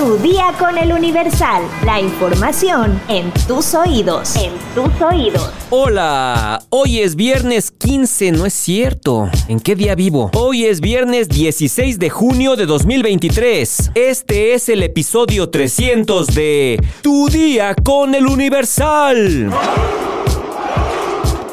Tu día con el Universal. La información en tus oídos. En tus oídos. Hola, hoy es viernes 15, no es cierto. ¿En qué día vivo? Hoy es viernes 16 de junio de 2023. Este es el episodio 300 de Tu día con el Universal.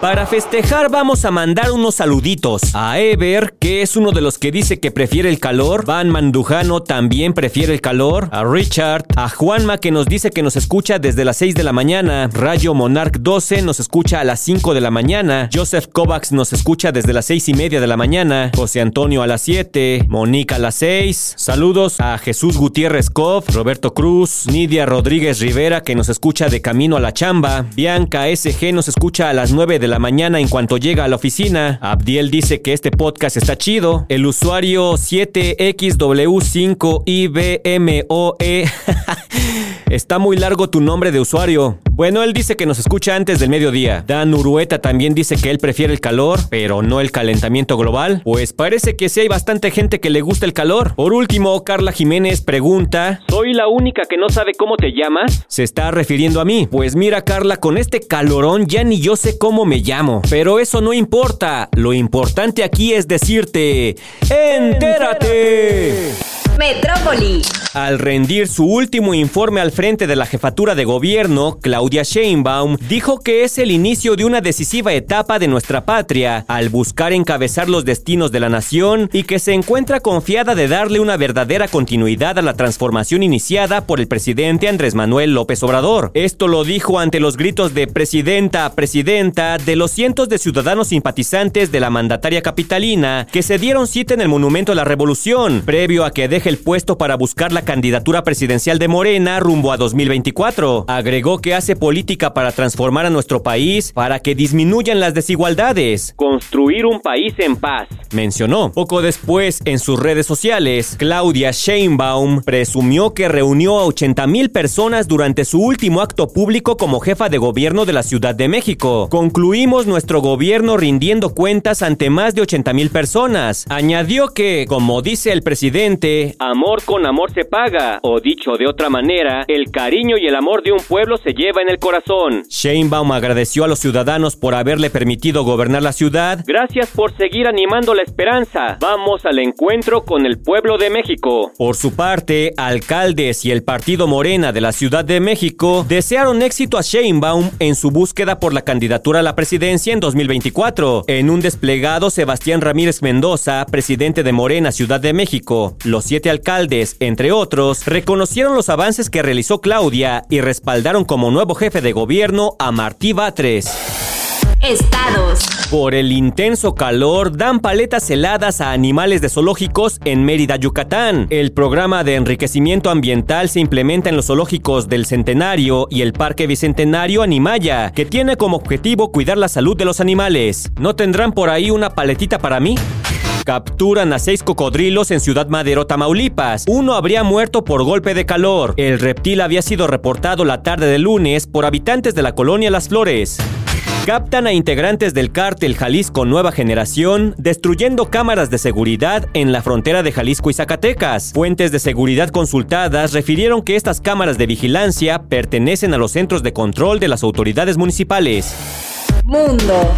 Para festejar vamos a mandar unos saluditos a Ever, que es uno de los que dice que prefiere el calor. Van Mandujano también prefiere el calor. A Richard, a Juanma que nos dice que nos escucha desde las 6 de la mañana. Rayo Monarch 12 nos escucha a las 5 de la mañana. Joseph Kovacs nos escucha desde las 6 y media de la mañana. José Antonio a las 7. Mónica a las 6. Saludos a Jesús Gutiérrez Koff, Roberto Cruz, Nidia Rodríguez Rivera que nos escucha de camino a la chamba. Bianca SG nos escucha a las 9 de la mañana en cuanto llega a la oficina. Abdiel dice que este podcast está chido. El usuario 7XW5IBMOE. está muy largo tu nombre de usuario. Bueno, él dice que nos escucha antes del mediodía. Dan Urueta también dice que él prefiere el calor, pero no el calentamiento global. Pues parece que sí hay bastante gente que le gusta el calor. Por último, Carla Jiménez pregunta: ¿Soy la única que no sabe cómo te llamas? Se está refiriendo a mí. Pues mira, Carla, con este calorón ya ni yo sé cómo me llamo. Pero eso no importa. Lo importante aquí es decirte: ¡Entérate! Metrópoli. Al rendir su último informe al frente de la jefatura de gobierno, Claudia Sheinbaum dijo que es el inicio de una decisiva etapa de nuestra patria al buscar encabezar los destinos de la nación y que se encuentra confiada de darle una verdadera continuidad a la transformación iniciada por el presidente Andrés Manuel López Obrador. Esto lo dijo ante los gritos de presidenta, presidenta de los cientos de ciudadanos simpatizantes de la mandataria capitalina que se dieron cita en el Monumento a la Revolución, previo a que el puesto para buscar la candidatura presidencial de Morena rumbo a 2024. Agregó que hace política para transformar a nuestro país para que disminuyan las desigualdades. Construir un país en paz. Mencionó. Poco después, en sus redes sociales, Claudia Sheinbaum presumió que reunió a 80 mil personas durante su último acto público como jefa de gobierno de la Ciudad de México. Concluimos nuestro gobierno rindiendo cuentas ante más de 80 mil personas. Añadió que, como dice el presidente, amor con amor se paga, o dicho de otra manera, el cariño y el amor de un pueblo se lleva en el corazón. Sheinbaum agradeció a los ciudadanos por haberle permitido gobernar la ciudad. Gracias por seguir animando esperanza. Vamos al encuentro con el pueblo de México. Por su parte, alcaldes y el partido Morena de la Ciudad de México desearon éxito a Sheinbaum en su búsqueda por la candidatura a la presidencia en 2024. En un desplegado, Sebastián Ramírez Mendoza, presidente de Morena Ciudad de México, los siete alcaldes, entre otros, reconocieron los avances que realizó Claudia y respaldaron como nuevo jefe de gobierno a Martí Batres. Estados. Por el intenso calor, dan paletas heladas a animales de zoológicos en Mérida, Yucatán. El programa de enriquecimiento ambiental se implementa en los zoológicos del Centenario y el Parque Bicentenario Animaya, que tiene como objetivo cuidar la salud de los animales. ¿No tendrán por ahí una paletita para mí? Capturan a seis cocodrilos en Ciudad Madero, Tamaulipas. Uno habría muerto por golpe de calor. El reptil había sido reportado la tarde de lunes por habitantes de la colonia Las Flores. Captan a integrantes del cártel Jalisco Nueva Generación destruyendo cámaras de seguridad en la frontera de Jalisco y Zacatecas. Fuentes de seguridad consultadas refirieron que estas cámaras de vigilancia pertenecen a los centros de control de las autoridades municipales. Mundo.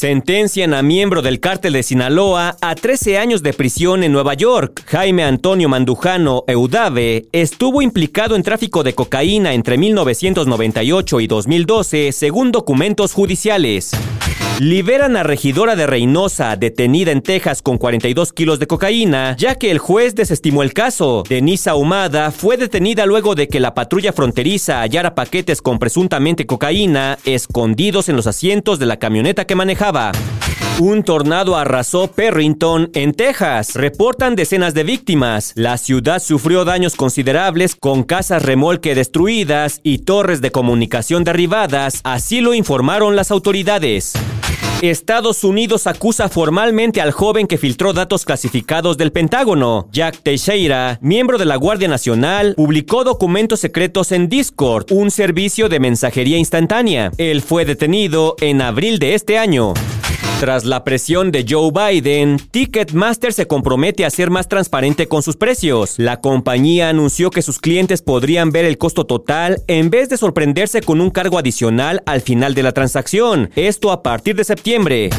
Sentencian a miembro del cártel de Sinaloa a 13 años de prisión en Nueva York. Jaime Antonio Mandujano Eudave estuvo implicado en tráfico de cocaína entre 1998 y 2012, según documentos judiciales. Liberan a regidora de Reynosa, detenida en Texas con 42 kilos de cocaína, ya que el juez desestimó el caso. Denisa Humada fue detenida luego de que la patrulla fronteriza hallara paquetes con presuntamente cocaína escondidos en los asientos de la camioneta que manejaba. Un tornado arrasó Perrington, en Texas. Reportan decenas de víctimas. La ciudad sufrió daños considerables con casas remolque destruidas y torres de comunicación derribadas, así lo informaron las autoridades. Estados Unidos acusa formalmente al joven que filtró datos clasificados del Pentágono. Jack Teixeira, miembro de la Guardia Nacional, publicó documentos secretos en Discord, un servicio de mensajería instantánea. Él fue detenido en abril de este año. Tras la presión de Joe Biden, Ticketmaster se compromete a ser más transparente con sus precios. La compañía anunció que sus clientes podrían ver el costo total en vez de sorprenderse con un cargo adicional al final de la transacción. Esto a partir de septiembre.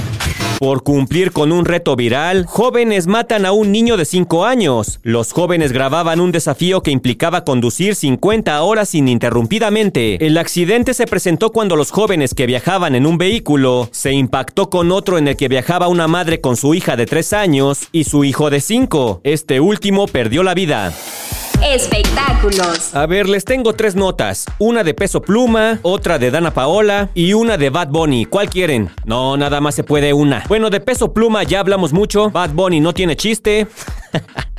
Por cumplir con un reto viral, jóvenes matan a un niño de 5 años. Los jóvenes grababan un desafío que implicaba conducir 50 horas ininterrumpidamente. El accidente se presentó cuando los jóvenes que viajaban en un vehículo se impactó con otro en el que viajaba una madre con su hija de 3 años y su hijo de 5. Este último perdió la vida. Espectáculos. A ver, les tengo tres notas. Una de peso pluma, otra de Dana Paola y una de Bad Bunny. ¿Cuál quieren? No, nada más se puede una. Bueno, de peso pluma ya hablamos mucho. Bad Bunny no tiene chiste.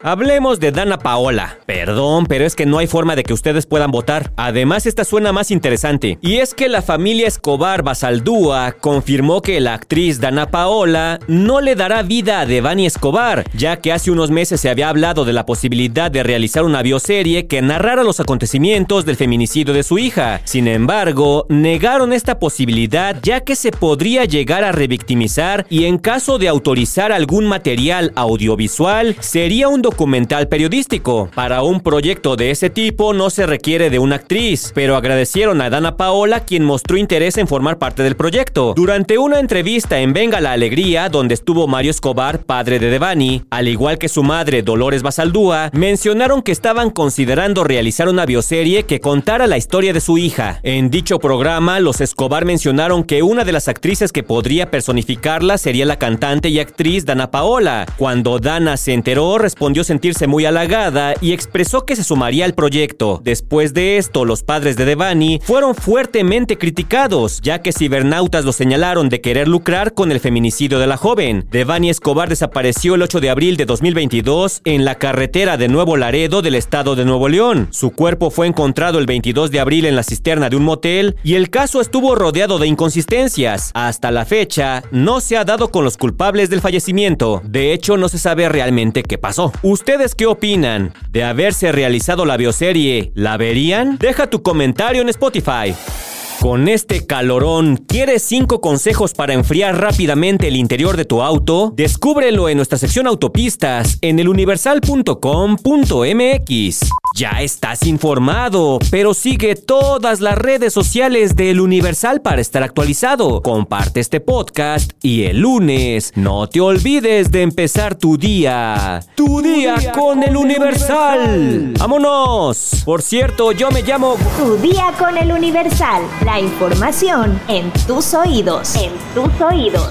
Hablemos de Dana Paola. Perdón, pero es que no hay forma de que ustedes puedan votar. Además, esta suena más interesante. Y es que la familia Escobar Basaldúa confirmó que la actriz Dana Paola no le dará vida a Devani Escobar, ya que hace unos meses se había hablado de la posibilidad de realizar una bioserie que narrara los acontecimientos del feminicidio de su hija. Sin embargo, negaron esta posibilidad ya que se podría llegar a revictimizar y en caso de autorizar algún material audiovisual, sería un documental periodístico. Para un proyecto de ese tipo no se requiere de una actriz, pero agradecieron a Dana Paola quien mostró interés en formar parte del proyecto. Durante una entrevista en Venga la Alegría, donde estuvo Mario Escobar, padre de Devani, al igual que su madre Dolores Basaldúa, mencionaron que estaban considerando realizar una bioserie que contara la historia de su hija. En dicho programa, los Escobar mencionaron que una de las actrices que podría personificarla sería la cantante y actriz Dana Paola. Cuando Dana se enteró, respondió sentirse muy halagada y expresó que se sumaría al proyecto. Después de esto, los padres de Devani fueron fuertemente criticados, ya que cibernautas lo señalaron de querer lucrar con el feminicidio de la joven. Devani Escobar desapareció el 8 de abril de 2022 en la carretera de Nuevo Laredo del estado de Nuevo León. Su cuerpo fue encontrado el 22 de abril en la cisterna de un motel y el caso estuvo rodeado de inconsistencias. Hasta la fecha, no se ha dado con los culpables del fallecimiento. De hecho, no se sabe realmente qué pasó. ¿Ustedes qué opinan? ¿De haberse realizado la bioserie, la verían? Deja tu comentario en Spotify. Con este calorón, ¿quieres 5 consejos para enfriar rápidamente el interior de tu auto? Descúbrelo en nuestra sección autopistas en eluniversal.com.mx. Ya estás informado, pero sigue todas las redes sociales de El Universal para estar actualizado. Comparte este podcast y el lunes no te olvides de empezar tu día. Tu, día, con El Universal. ¡Vámonos! Por cierto, yo me llamo... Tu día con El Universal. La información en tus oídos. En tus oídos.